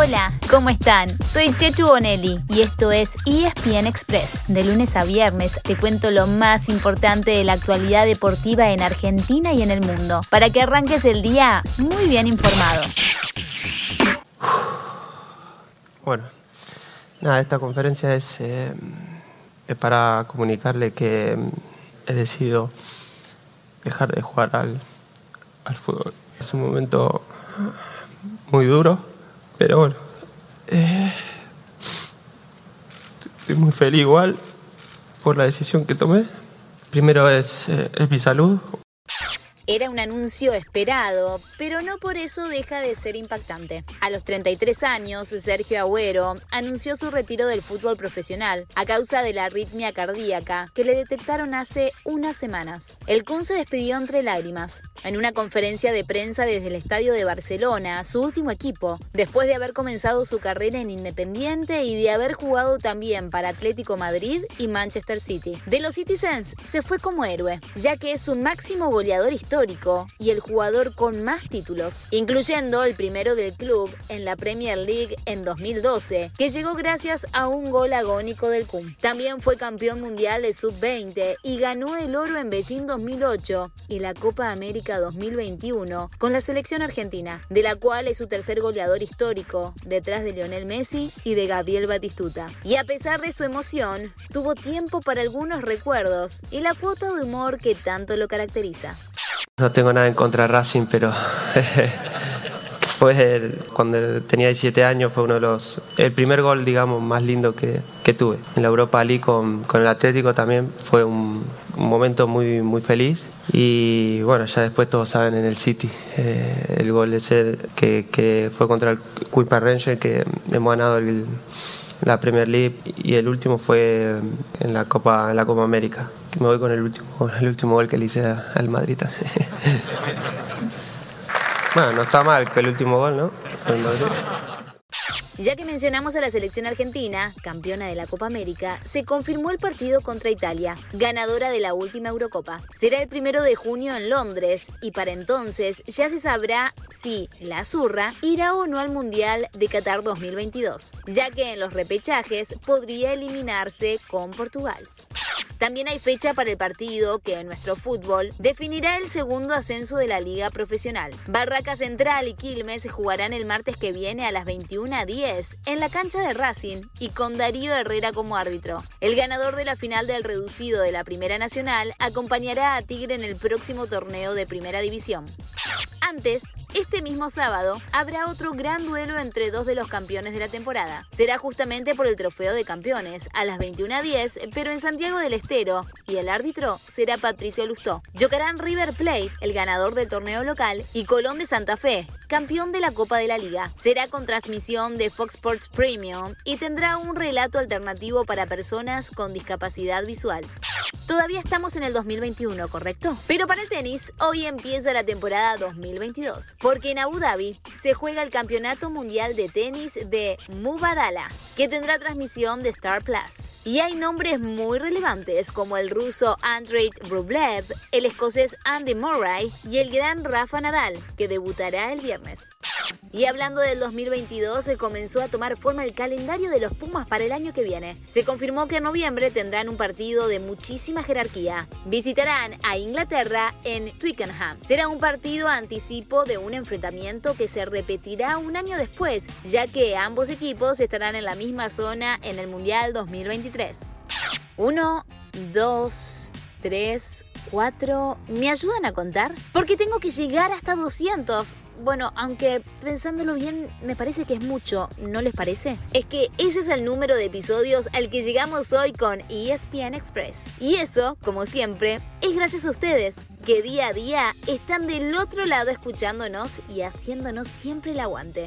Hola, ¿cómo están? Soy Chechu Bonelli y esto es ESPN Express. De lunes a viernes te cuento lo más importante de la actualidad deportiva en Argentina y en el mundo, para que arranques el día muy bien informado. Bueno, nada, esta conferencia es, eh, para comunicarle que mm, he decidido dejar de jugar al, al fútbol. Es un momento muy duro pero bueno, eh, estoy muy feliz igual por la decisión que tomé. Primero es, eh, es mi salud, era un anuncio esperado, pero no por eso deja de ser impactante. A los 33 años, Sergio Agüero anunció su retiro del fútbol profesional a causa de la arritmia cardíaca que le detectaron hace unas semanas. El Kun se despidió entre lágrimas en una conferencia de prensa desde el estadio de Barcelona, su último equipo, después de haber comenzado su carrera en Independiente y de haber jugado también para Atlético Madrid y Manchester City. De los Citizens se fue como héroe, ya que es su máximo goleador histórico y el jugador con más títulos, incluyendo el primero del club en la Premier League en 2012, que llegó gracias a un gol agónico del Kun. También fue campeón mundial de sub-20 y ganó el oro en Beijing 2008 y la Copa América 2021 con la selección argentina, de la cual es su tercer goleador histórico, detrás de Lionel Messi y de Gabriel Batistuta. Y a pesar de su emoción, tuvo tiempo para algunos recuerdos y la cuota de humor que tanto lo caracteriza. No tengo nada en contra de Racing, pero fue cuando tenía 17 años, fue uno de los. El primer gol, digamos, más lindo que, que tuve. En la Europa League con, con el Atlético también fue un, momento muy, muy feliz. Y bueno, ya después todos saben en el City, eh, el gol de ser que, que fue contra el Kuiper Ranger, que hemos ganado la Premier League y el último fue en la Copa en la Copa América me voy con el último, el último gol que le hice al Madrid. bueno, no está mal el último gol, ¿no? Ya que mencionamos a la selección argentina, campeona de la Copa América, se confirmó el partido contra Italia, ganadora de la última Eurocopa. Será el primero de junio en Londres y para entonces ya se sabrá si la Zurra irá o no al Mundial de Qatar 2022, ya que en los repechajes podría eliminarse con Portugal. También hay fecha para el partido que en nuestro fútbol definirá el segundo ascenso de la liga profesional. Barraca Central y Quilmes jugarán el martes que viene a las 21.10 en la cancha de Racing y con Darío Herrera como árbitro. El ganador de la final del reducido de la Primera Nacional acompañará a Tigre en el próximo torneo de Primera División. Antes, este mismo sábado habrá otro gran duelo entre dos de los campeones de la temporada. Será justamente por el trofeo de campeones, a las 21.10, pero en Santiago del Estero, y el árbitro será Patricio Lustó. Chocarán River Plate, el ganador del torneo local, y Colón de Santa Fe, campeón de la Copa de la Liga. Será con transmisión de Fox Sports Premium y tendrá un relato alternativo para personas con discapacidad visual. Todavía estamos en el 2021, ¿correcto? Pero para el tenis, hoy empieza la temporada 2022, porque en Abu Dhabi se juega el Campeonato Mundial de Tenis de Mubadala, que tendrá transmisión de Star Plus. Y hay nombres muy relevantes como el ruso Andrei Rublev, el escocés Andy Murray y el gran Rafa Nadal, que debutará el viernes. Y hablando del 2022, se comenzó a tomar forma el calendario de los Pumas para el año que viene. Se confirmó que en noviembre tendrán un partido de muchísima jerarquía. Visitarán a Inglaterra en Twickenham. Será un partido anticipo de un enfrentamiento que se repetirá un año después, ya que ambos equipos estarán en la misma zona en el Mundial 2023. 1, 2, 3, 4. ¿Me ayudan a contar? Porque tengo que llegar hasta 200. Bueno, aunque pensándolo bien, me parece que es mucho, ¿no les parece? Es que ese es el número de episodios al que llegamos hoy con ESPN Express. Y eso, como siempre, es gracias a ustedes, que día a día están del otro lado escuchándonos y haciéndonos siempre el aguante.